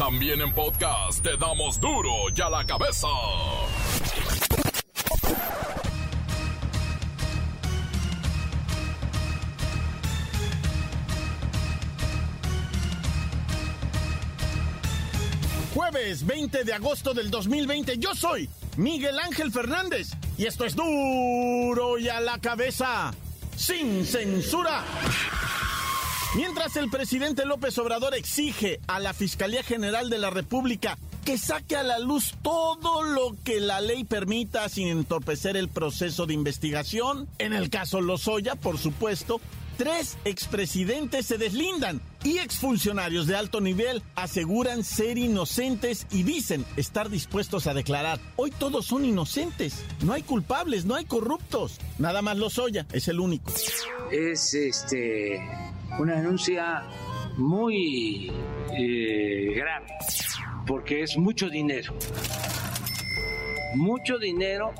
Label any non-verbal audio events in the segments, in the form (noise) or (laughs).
También en podcast te damos duro y a la cabeza. Jueves 20 de agosto del 2020, yo soy Miguel Ángel Fernández y esto es duro y a la cabeza, sin censura. Mientras el presidente López Obrador exige a la Fiscalía General de la República que saque a la luz todo lo que la ley permita sin entorpecer el proceso de investigación, en el caso Lozoya, por supuesto, tres expresidentes se deslindan y exfuncionarios de alto nivel aseguran ser inocentes y dicen estar dispuestos a declarar. Hoy todos son inocentes, no hay culpables, no hay corruptos. Nada más Lozoya es el único. Es este una denuncia muy eh, grave porque es mucho dinero. Mucho dinero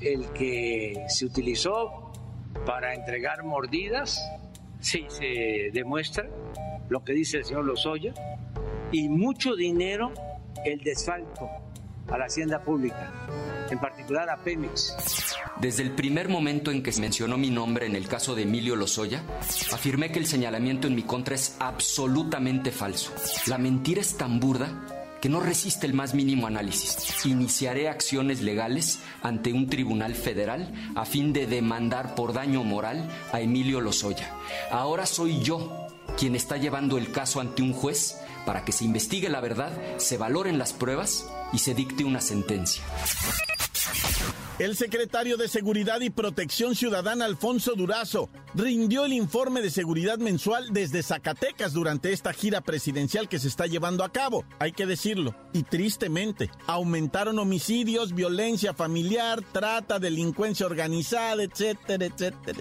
el que se utilizó para entregar mordidas, si se demuestra lo que dice el señor Lozoya, y mucho dinero el desfalco a la hacienda pública, en particular a Pemex. Desde el primer momento en que se mencionó mi nombre en el caso de Emilio Lozoya, afirmé que el señalamiento en mi contra es absolutamente falso. La mentira es tan burda que no resiste el más mínimo análisis. Iniciaré acciones legales ante un tribunal federal a fin de demandar por daño moral a Emilio Lozoya. Ahora soy yo quien está llevando el caso ante un juez para que se investigue la verdad, se valoren las pruebas y se dicte una sentencia. El secretario de Seguridad y Protección Ciudadana, Alfonso Durazo, rindió el informe de seguridad mensual desde Zacatecas durante esta gira presidencial que se está llevando a cabo, hay que decirlo. Y tristemente, aumentaron homicidios, violencia familiar, trata, delincuencia organizada, etcétera, etcétera.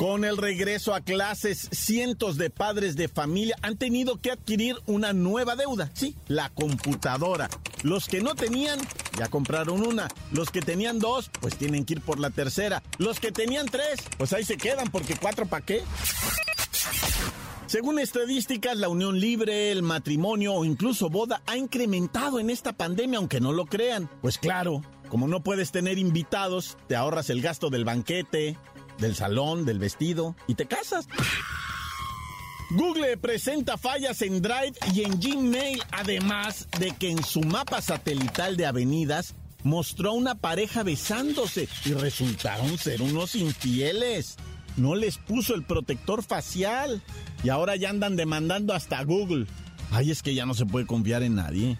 Con el regreso a clases, cientos de padres de familia han tenido que adquirir una nueva deuda, sí, la computadora. Los que no tenían, ya compraron una. Los que tenían dos, pues tienen que ir por la tercera. Los que tenían tres, pues ahí se quedan, porque cuatro para qué. Según estadísticas, la unión libre, el matrimonio o incluso boda ha incrementado en esta pandemia, aunque no lo crean. Pues claro, como no puedes tener invitados, te ahorras el gasto del banquete, del salón, del vestido y te casas. Google presenta fallas en Drive y en Gmail, además de que en su mapa satelital de avenidas mostró una pareja besándose y resultaron ser unos infieles. No les puso el protector facial y ahora ya andan demandando hasta Google. Ay, es que ya no se puede confiar en nadie.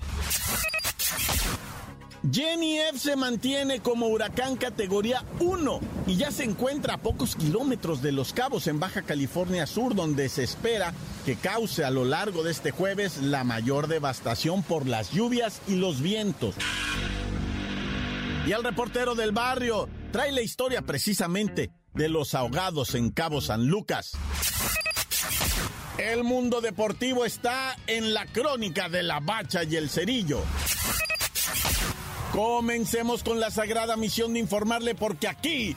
Jenny F se mantiene como huracán categoría 1 y ya se encuentra a pocos kilómetros de Los Cabos en Baja California Sur, donde se espera que cause a lo largo de este jueves la mayor devastación por las lluvias y los vientos. Y al reportero del barrio trae la historia precisamente de los ahogados en Cabo San Lucas. El mundo deportivo está en la crónica de la bacha y el cerillo. Comencemos con la sagrada misión de informarle porque aquí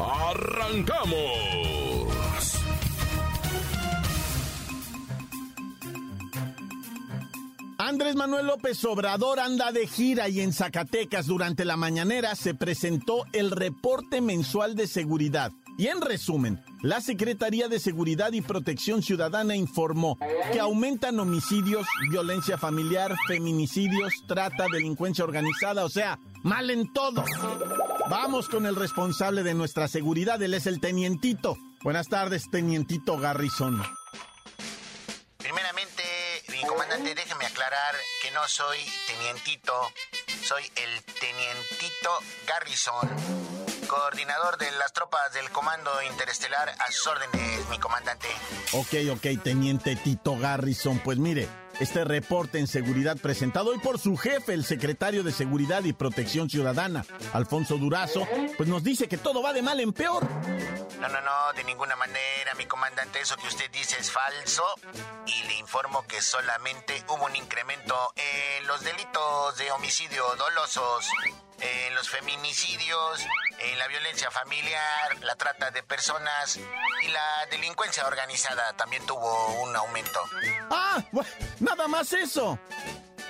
¡Arrancamos! Andrés Manuel López Obrador anda de gira y en Zacatecas durante la mañanera se presentó el reporte mensual de seguridad. Y en resumen, la Secretaría de Seguridad y Protección Ciudadana informó que aumentan homicidios, violencia familiar, feminicidios, trata, delincuencia organizada, o sea, mal en todo. Vamos con el responsable de nuestra seguridad, él es el tenientito. Buenas tardes, tenientito Garrison. Primeramente, mi comandante, déjeme aclarar que no soy tenientito, soy el tenientito Garrison coordinador de las tropas del Comando Interestelar, a sus órdenes, mi comandante. Ok, ok, teniente Tito Garrison. Pues mire, Este reporte en seguridad presentado hoy por su jefe, el secretario de Seguridad y Protección Ciudadana, Alfonso Durazo, pues nos dice que todo va de mal en peor. No, no, no, de ninguna manera, mi comandante, eso que usted dice es falso. Y le informo que solamente hubo un incremento en los delitos de homicidio dolosos en los feminicidios, en la violencia familiar, la trata de personas y la delincuencia organizada también tuvo un aumento. Ah, nada más eso.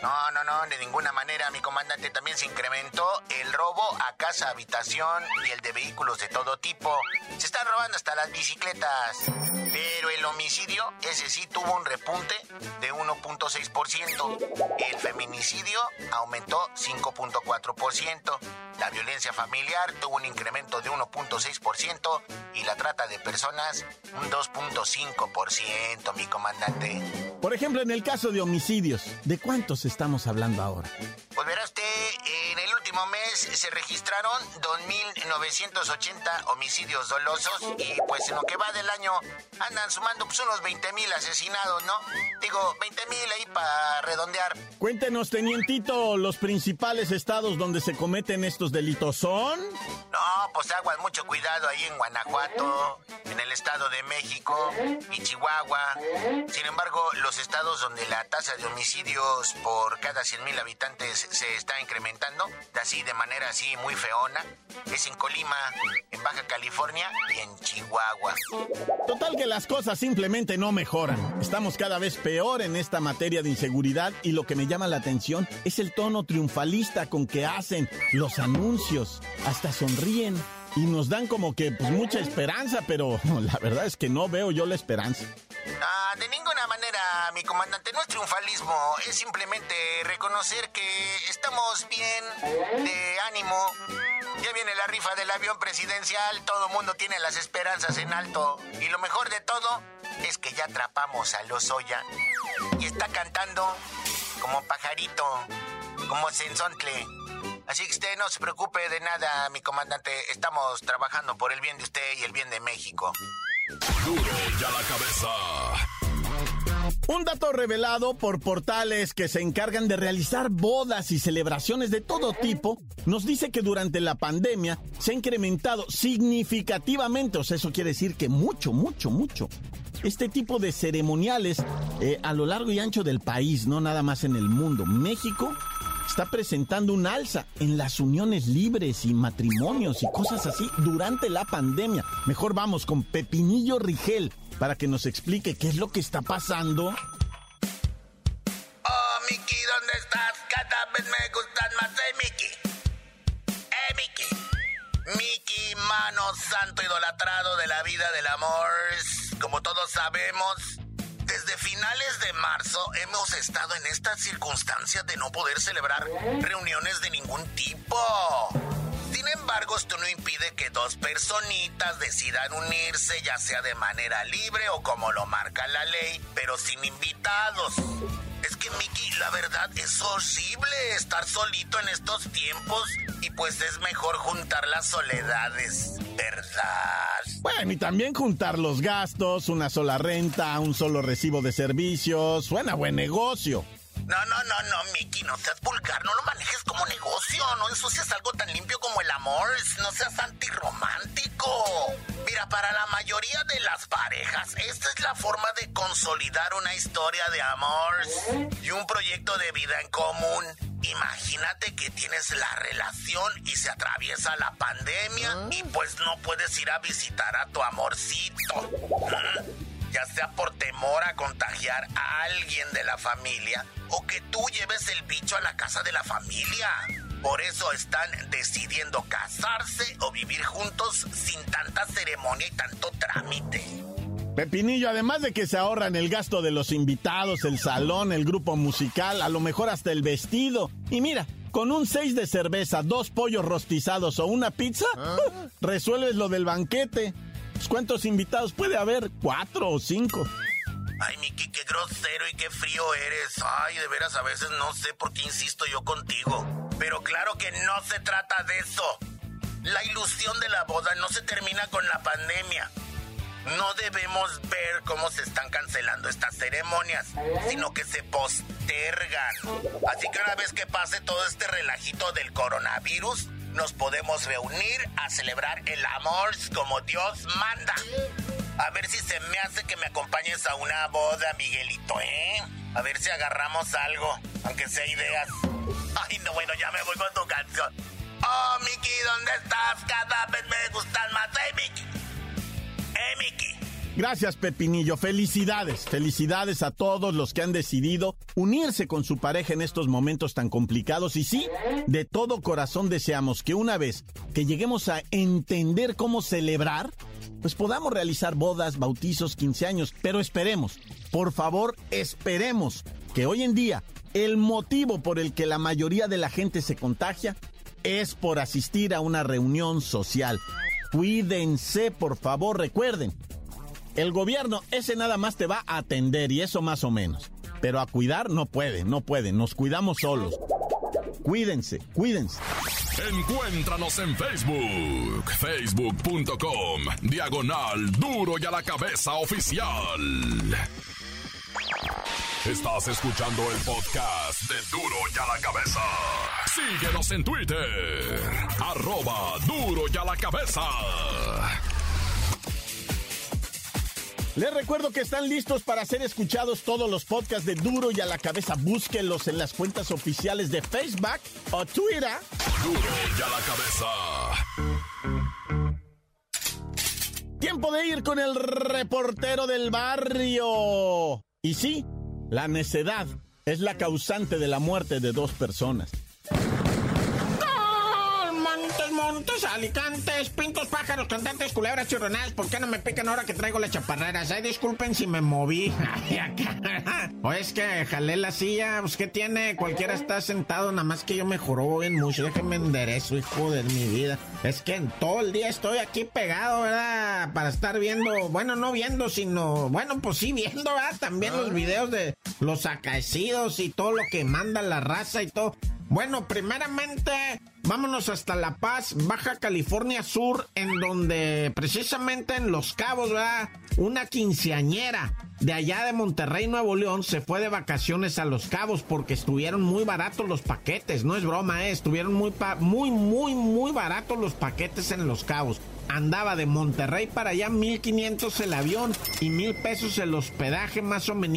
No, no, no, de ninguna manera, mi comandante. También se incrementó el robo a casa, habitación y el de vehículos de todo tipo. Se están robando hasta las bicicletas. Pero el homicidio, ese sí tuvo un repunte de 1.6%. El feminicidio aumentó 5.4%. La violencia familiar tuvo un incremento de 1.6% y la trata de personas un 2.5%, mi comandante. Por ejemplo, en el caso de homicidios, ¿de cuántos estamos hablando ahora? Pues último mes se registraron 2.980 homicidios dolosos y pues en lo que va del año andan sumando pues unos 20.000 asesinados, ¿no? Digo, 20.000 ahí para redondear. Cuéntenos, tenientito, los principales estados donde se cometen estos delitos son... No, pues aguas mucho cuidado ahí en Guanajuato, en el Estado de México y Chihuahua. Sin embargo, los estados donde la tasa de homicidios por cada 100.000 habitantes se está incrementando, así de manera así muy feona, es en Colima, en Baja California y en Chihuahua. Total que las cosas simplemente no mejoran. Estamos cada vez peor en esta materia de inseguridad y lo que me llama la atención es el tono triunfalista con que hacen los anuncios. Hasta sonríen y nos dan como que pues, mucha esperanza, pero (laughs) la verdad es que no veo yo la esperanza. Ah, de ninguna manera, mi comandante, no es triunfalismo, es simplemente reconocer que estamos bien, de ánimo. Ya viene la rifa del avión presidencial, todo el mundo tiene las esperanzas en alto. Y lo mejor de todo es que ya atrapamos a Lozoya y está cantando como pajarito, como sensontle. Así que usted no se preocupe de nada, mi comandante. Estamos trabajando por el bien de usted y el bien de México. Duro ya la cabeza. Un dato revelado por portales que se encargan de realizar bodas y celebraciones de todo tipo nos dice que durante la pandemia se ha incrementado significativamente, o sea, eso quiere decir que mucho, mucho, mucho, este tipo de ceremoniales eh, a lo largo y ancho del país, no nada más en el mundo. México está presentando un alza en las uniones libres y matrimonios y cosas así durante la pandemia. Mejor vamos con Pepinillo Rigel para que nos explique qué es lo que está pasando. Oh, Miki, ¿dónde estás? Cada vez me gustan más, eh, Miki. Eh, Miki. Miki, mano santo idolatrado de la vida del amor. Como todos sabemos, finales de marzo hemos estado en esta circunstancia de no poder celebrar reuniones de ningún tipo. Sin embargo, esto no impide que dos personitas decidan unirse, ya sea de manera libre o como lo marca la ley, pero sin invitados. Que, Mickey, la verdad es horrible estar solito en estos tiempos y pues es mejor juntar las soledades, ¿verdad? Bueno, y también juntar los gastos, una sola renta, un solo recibo de servicios, suena buen negocio. No, no, no, no, Mickey, no seas vulgar, no lo manejes como negocio, no ensucias algo tan limpio como el amor, no seas antirromántico. Mira, para la mayoría de las parejas, esta es la forma de consolidar una historia de amor y un proyecto de vida en común. Imagínate que tienes la relación y se atraviesa la pandemia y pues no puedes ir a visitar a tu amorcito. Ya sea por temor a contagiar a alguien de la familia o que tú lleves el bicho a la casa de la familia. Por eso están decidiendo casarse o vivir juntos sin tanta ceremonia y tanto trámite. Pepinillo, además de que se ahorran el gasto de los invitados, el salón, el grupo musical, a lo mejor hasta el vestido. Y mira, con un 6 de cerveza, dos pollos rostizados o una pizza, resuelves lo del banquete. Pues, ¿Cuántos invitados puede haber? ¿Cuatro o cinco? Ay, Miki, qué grosero y qué frío eres. Ay, de veras, a veces no sé por qué insisto yo contigo. Pero claro que no se trata de eso. La ilusión de la boda no se termina con la pandemia. no debemos ver cómo se están cancelando estas ceremonias, sino que se postergan. Así que una vez que pase todo este relajito del coronavirus, nos podemos reunir a celebrar el amor como Dios manda. A ver si se me hace que me acompañes a una boda, Miguelito, ¿eh? A ver si agarramos algo, aunque sea ideas. Ay, no, bueno, ya me voy con tu canción. Oh, Mickey, ¿dónde estás? Cada vez me gustan más. ¡Eh, Mickey! ¡Eh, Mickey! Gracias, Pepinillo. Felicidades. Felicidades a todos los que han decidido unirse con su pareja en estos momentos tan complicados. Y sí, de todo corazón deseamos que una vez que lleguemos a entender cómo celebrar, pues podamos realizar bodas, bautizos, 15 años. Pero esperemos, por favor, esperemos que hoy en día el motivo por el que la mayoría de la gente se contagia es por asistir a una reunión social. Cuídense, por favor, recuerden, el gobierno, ese nada más te va a atender y eso más o menos. Pero a cuidar no puede, no puede. Nos cuidamos solos. Cuídense, cuídense. Encuéntranos en Facebook, facebook.com, diagonal duro y a la cabeza oficial. Estás escuchando el podcast de duro y a la cabeza. Síguenos en Twitter, arroba duro y a la cabeza. Les recuerdo que están listos para ser escuchados todos los podcasts de Duro y a la cabeza. Búsquenlos en las cuentas oficiales de Facebook o Twitter. Duro y a la cabeza. Tiempo de ir con el reportero del barrio. Y sí, la necedad es la causante de la muerte de dos personas. Montes, alicantes, pintos, pájaros, cantantes, culebras, chirronadas. ¿Por qué no me pican ahora que traigo las chaparreras? Ay, disculpen si me moví. (laughs) o es que jalé la silla, pues ¿qué tiene? Cualquiera está sentado, nada más que yo me juro bien mucho. Déjenme enderezo, hijo de mi vida. Es que todo el día estoy aquí pegado, ¿verdad? Para estar viendo, bueno, no viendo, sino, bueno, pues sí viendo, ¿verdad? También los videos de los acaecidos y todo lo que manda la raza y todo. Bueno, primeramente, vámonos hasta La Paz, Baja California Sur, en donde precisamente en Los Cabos, ¿verdad? Una quinceañera de allá de Monterrey, Nuevo León, se fue de vacaciones a Los Cabos porque estuvieron muy baratos los paquetes. No es broma, ¿eh? Estuvieron muy, muy, muy, muy baratos los paquetes en Los Cabos andaba de Monterrey para allá 1500 el avión y mil pesos el hospedaje más o menos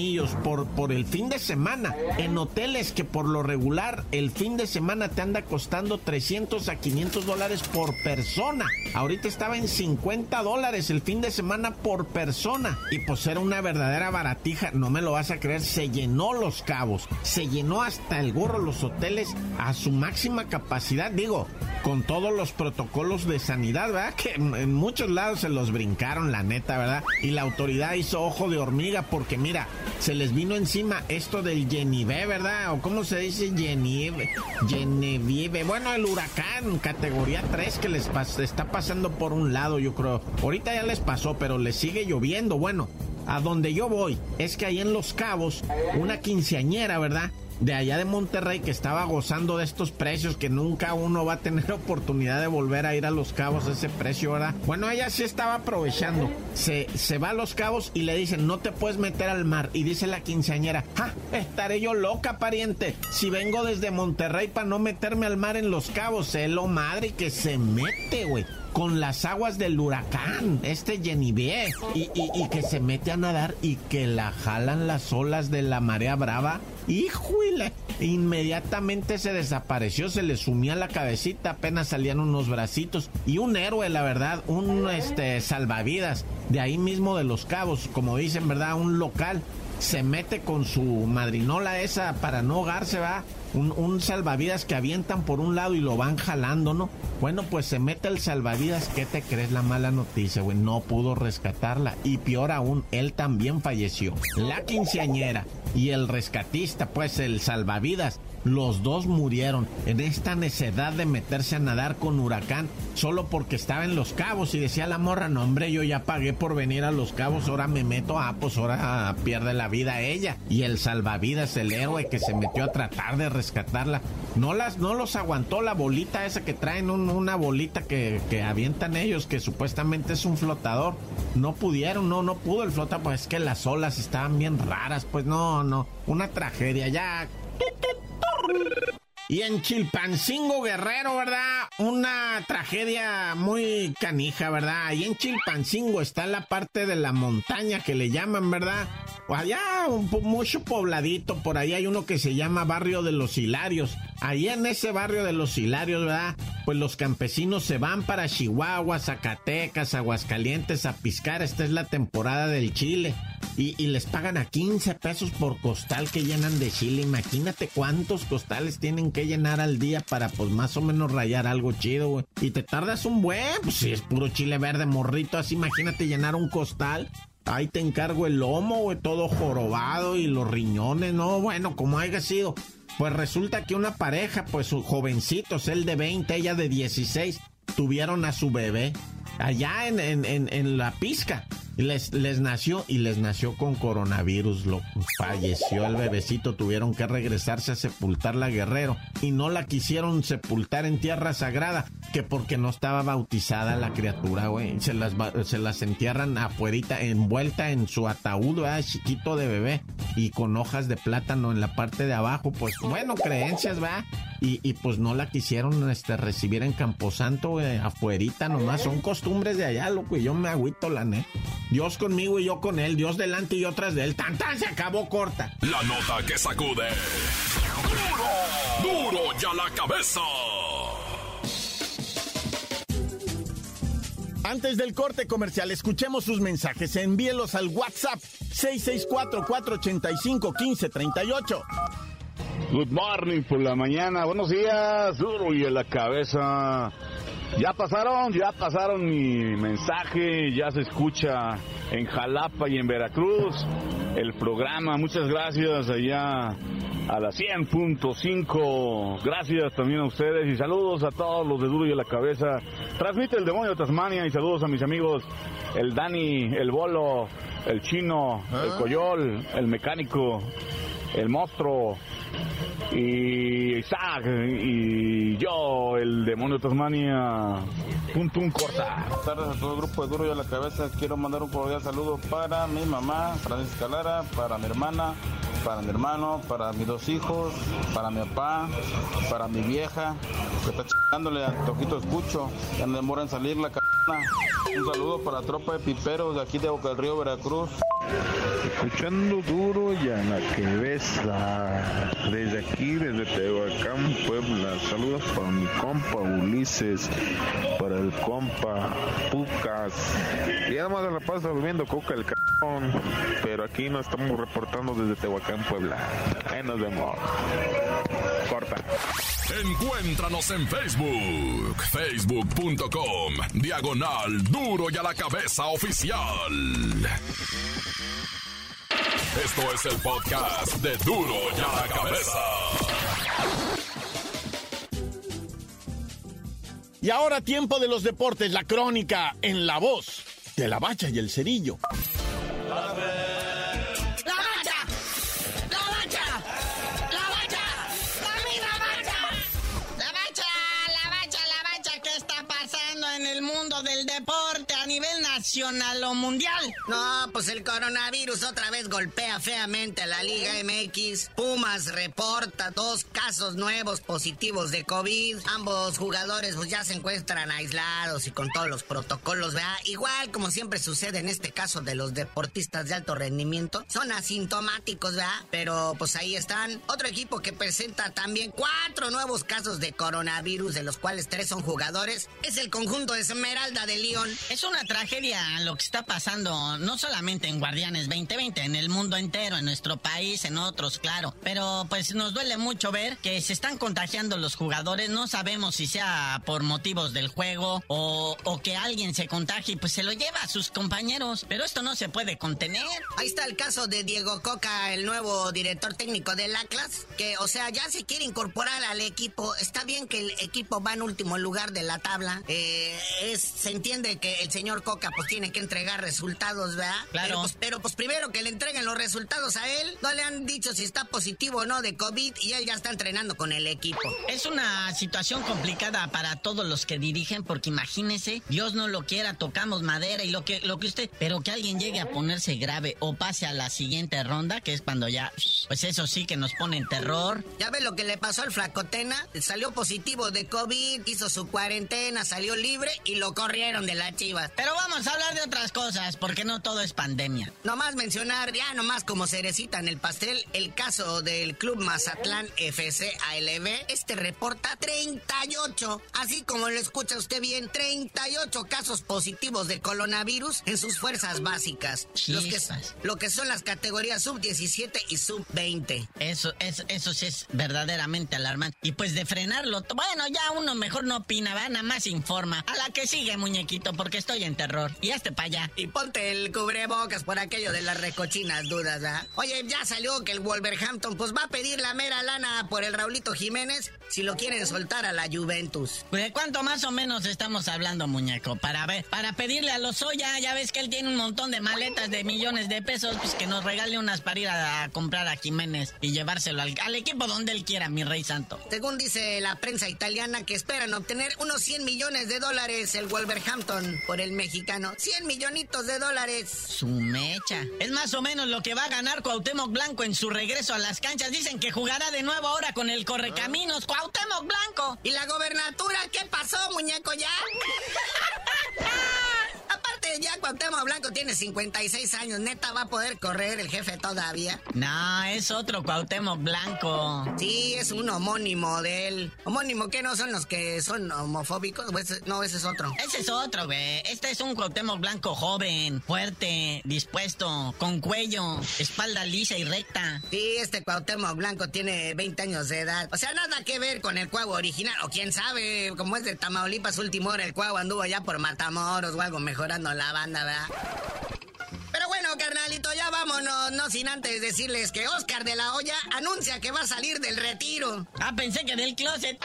por, por el fin de semana en hoteles que por lo regular el fin de semana te anda costando 300 a 500 dólares por persona. Ahorita estaba en 50 dólares el fin de semana por persona y pues era una verdadera baratija, no me lo vas a creer, se llenó los cabos, se llenó hasta el gorro los hoteles a su máxima capacidad, digo, con todos los protocolos de sanidad, ¿verdad? Que en muchos lados se los brincaron, la neta, ¿verdad? Y la autoridad hizo ojo de hormiga porque, mira, se les vino encima esto del Genive, ¿verdad? O cómo se dice Genive, Genevieve. Bueno, el huracán categoría 3 que les está pasando por un lado, yo creo. Ahorita ya les pasó, pero les sigue lloviendo. Bueno, a donde yo voy es que ahí en Los Cabos, una quinceañera, ¿verdad? de allá de Monterrey que estaba gozando de estos precios que nunca uno va a tener (laughs) oportunidad de volver a ir a Los Cabos a ese precio, ¿verdad? Bueno, ella sí estaba aprovechando. Se, se va a Los Cabos y le dicen, no te puedes meter al mar. Y dice la quinceañera, ¡ja! Estaré yo loca, pariente. Si vengo desde Monterrey para no meterme al mar en Los Cabos, sé lo madre que se mete, güey con las aguas del huracán, este Genivé, y, y, que se mete a nadar y que la jalan las olas de la marea brava. ¡Híjole! Inmediatamente se desapareció, se le sumía la cabecita, apenas salían unos bracitos. Y un héroe, la verdad, un este salvavidas de ahí mismo de los cabos, como dicen, ¿verdad? Un local se mete con su madrinola esa para no ahogarse, va. Un, salvavidas que avientan por un lado y lo van jalando, ¿no? Bueno, pues se mete el salvavidas. ¿Qué te crees la mala noticia, güey? No pudo rescatarla. Y peor aún, él también falleció. La quinceañera y el rescatista, pues el salvavidas, los dos murieron en esta necedad de meterse a nadar con huracán solo porque estaba en los cabos y decía la morra, no hombre, yo ya pagué por venir a los cabos, ahora me meto, ah, pues ahora pierde la vida ella. Y el salvavidas, el héroe que se metió a tratar de rescatarla, no, las, no los aguantó la bolita esa que traen, una bolita que, que, avientan ellos, que supuestamente es un flotador. No pudieron, no, no pudo el flota, pues es que las olas estaban bien raras, pues no, no, una tragedia, ya. Y en Chilpancingo Guerrero, ¿verdad? Una tragedia muy canija, ¿verdad? Ahí en Chilpancingo está la parte de la montaña que le llaman, ¿verdad? Allá, un, mucho pobladito, por ahí hay uno que se llama Barrio de los Hilarios. Ahí en ese barrio de los Hilarios, ¿verdad? Pues los campesinos se van para Chihuahua, Zacatecas, Aguascalientes a piscar. Esta es la temporada del chile. Y, les pagan a 15 pesos por costal que llenan de chile. Imagínate cuántos costales tienen que llenar al día para pues más o menos rayar algo chido, güey. Y te tardas un buen, pues si es puro chile verde morrito, así imagínate llenar un costal. Ahí te encargo el lomo, güey, todo jorobado y los riñones, ¿no? Bueno, como haya sido. Pues resulta que una pareja, pues jovencitos, él de 20, ella de 16, tuvieron a su bebé allá en, en, en, en la pizca. Les, les nació y les nació con coronavirus. Lo falleció el bebecito. Tuvieron que regresarse a sepultar la Guerrero. Y no la quisieron sepultar en tierra sagrada. Que porque no estaba bautizada la criatura, güey. Se las, se las entierran afuerita, envuelta en su ataúd, ¿verdad? Chiquito de bebé. Y con hojas de plátano en la parte de abajo. Pues bueno, creencias, ¿verdad? Y, y pues no la quisieron este, recibir en Camposanto, güey. Afuerita nomás. Son costumbres de allá, loco. Y yo me agüito, la neta. Dios conmigo y yo con él, Dios delante y yo tras de él. Tan tan se acabó corta. La nota que sacude. Duro, duro ya la cabeza. Antes del corte comercial, escuchemos sus mensajes. Envíelos al WhatsApp 664-485-1538. Good morning por la mañana. Buenos días, duro y en la cabeza. Ya pasaron, ya pasaron mi mensaje, ya se escucha en Jalapa y en Veracruz el programa. Muchas gracias allá a la 100.5. Gracias también a ustedes y saludos a todos los de Duro y a la Cabeza. Transmite el demonio de Tasmania y saludos a mis amigos, el Dani, el Bolo, el Chino, el ah. Coyol, el Mecánico, el Monstruo y Isaac y yo, el demonio de Tasmania. Punto un corta. Buenas tardes a todo el grupo de Duro y a la Cabeza. Quiero mandar un cordial saludo para mi mamá, Francisca Lara, para mi hermana, para mi hermano, para mis dos hijos, para mi papá, para mi vieja, que está chingándole al toquito escucho, ya no demora en salir la cabeza. Un saludo para la tropa de piperos de aquí de Boca del Río, Veracruz. Escuchando duro y a la cabeza. Desde aquí, desde Tehuacán, Puebla. Saludos para mi compa Ulises, para el compa Pucas. Y además de la pasa bebiendo coca el cabrón. Pero aquí nos estamos reportando desde Tehuacán, Puebla. Ahí nos vemos. Corta. Encuéntranos en Facebook, facebook.com, diagonal duro y a la cabeza oficial. Esto es el podcast de duro y a la cabeza. Y ahora tiempo de los deportes, la crónica en la voz de la bacha y el cerillo. Nacional o mundial. No, pues el coronavirus otra vez golpea feamente a la Liga MX. Pumas reporta dos casos nuevos positivos de COVID. Ambos jugadores pues ya se encuentran aislados y con todos los protocolos, ¿verdad? Igual como siempre sucede en este caso de los deportistas de alto rendimiento, son asintomáticos, ¿verdad? Pero pues ahí están. Otro equipo que presenta también cuatro nuevos casos de coronavirus, de los cuales tres son jugadores, es el conjunto de Esmeralda de León. Es una tragedia lo que está pasando, no solamente en Guardianes 2020, en el mundo entero, en nuestro país, en otros, claro. Pero pues nos duele mucho ver que se están contagiando los jugadores. No sabemos si sea por motivos del juego o, o que alguien se contagie y pues se lo lleva a sus compañeros. Pero esto no se puede contener. Ahí está el caso de Diego Coca, el nuevo director técnico del Atlas, que, o sea, ya se quiere incorporar al equipo. Está bien que el equipo va en último lugar de la tabla. Eh, es, se entiende que el señor Coca pues tiene que entregar resultados, ¿verdad? Claro. Pero pues, pero, pues, primero que le entreguen los resultados a él, no le han dicho si está positivo o no de COVID y él ya está entrenando con el equipo. Es una situación complicada para todos los que dirigen porque imagínese, Dios no lo quiera, tocamos madera y lo que, lo que usted, pero que alguien llegue a ponerse grave o pase a la siguiente ronda, que es cuando ya, pues eso sí que nos pone en terror. Ya ve lo que le pasó al flacotena, salió positivo de COVID, hizo su cuarentena, salió libre y lo corrieron de la chivas. Pero vamos a hablar de otras cosas, porque no todo es pandemia. Nomás mencionar, ya nomás como cerecita en el pastel, el caso del Club Mazatlán FC ALB. Este reporta 38, así como lo escucha usted bien, 38 casos positivos de coronavirus en sus fuerzas básicas. Los que, lo que son las categorías sub-17 y sub-20. Eso, eso, eso sí es verdaderamente alarmante. Y pues de frenarlo, bueno, ya uno mejor no opina, va, nada más informa. A la que sigue, muñequito, porque estoy en terror. Y para allá. Y ponte el cubrebocas por aquello de las recochinas dudas, ¿ah? Oye, ya salió que el Wolverhampton pues va a pedir la mera lana por el Raulito Jiménez si lo quieren soltar a la Juventus. ¿De cuánto más o menos estamos hablando, muñeco? Para ver, para pedirle a Lozoya, ya ves que él tiene un montón de maletas de millones de pesos, pues que nos regale unas para ir a, a comprar a Jiménez y llevárselo al, al equipo donde él quiera, mi rey santo. Según dice la prensa italiana que esperan obtener unos 100 millones de dólares el Wolverhampton por el mexicano. 100 millonitos de dólares. Su mecha. Es más o menos lo que va a ganar Cuauhtémoc Blanco en su regreso a las canchas. Dicen que jugará de nuevo ahora con el Correcaminos. ¡Cuauhtémoc Blanco! ¿Y la gobernatura qué pasó, muñeco, ya? (laughs) Aparte, ya Cuauhtémoc Blanco tiene 56 años. ¿Neta va a poder correr el jefe todavía? No, es otro Cuauhtémoc Blanco. Sí, es un homónimo de él. ¿Homónimo qué no son los que son homofóbicos? ¿O ese- no, ese es otro. Ese es otro, güey. Este es un Cuauhtémoc Blanco joven, fuerte, dispuesto, con cuello, espalda lisa y recta. Sí, este Cuauhtémoc Blanco tiene 20 años de edad. O sea, nada que ver con el Cuau original. O quién sabe, como es de Tamaulipas, último hora, el Cuau anduvo ya por Matamoros o algo mejorando la banda, ¿verdad? Pero bueno, carnalito, ya vámonos, no sin antes decirles que Oscar de la Hoya anuncia que va a salir del retiro. Ah, pensé que del closet.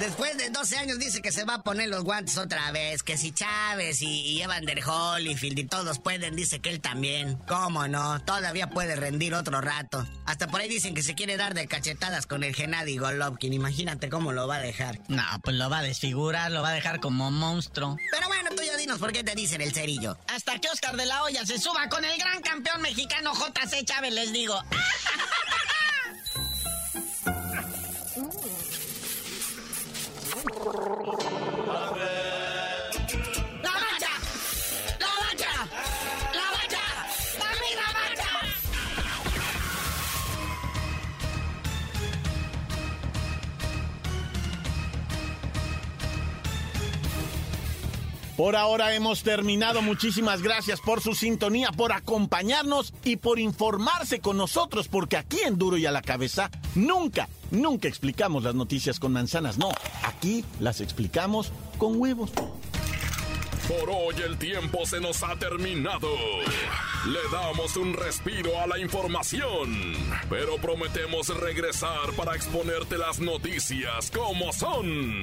Después de 12 años dice que se va a poner los guantes otra vez, que si Chávez y, y Evander Holyfield y todos pueden, dice que él también. ¿Cómo no? Todavía puede rendir otro rato. Hasta por ahí dicen que se quiere dar de cachetadas con el Gennady Golovkin. Imagínate cómo lo va a dejar. No, pues lo va a desfigurar, lo va a dejar como monstruo. Pero bueno, tú ya dinos por qué te dicen el cerillo. Hasta que Oscar de la Hoya se suba con el gran campeón mexicano JC Chávez, les digo. (laughs) Oh, Por ahora hemos terminado. Muchísimas gracias por su sintonía, por acompañarnos y por informarse con nosotros, porque aquí en Duro y a la cabeza nunca, nunca explicamos las noticias con manzanas. No, aquí las explicamos con huevos. Por hoy el tiempo se nos ha terminado. Le damos un respiro a la información, pero prometemos regresar para exponerte las noticias como son.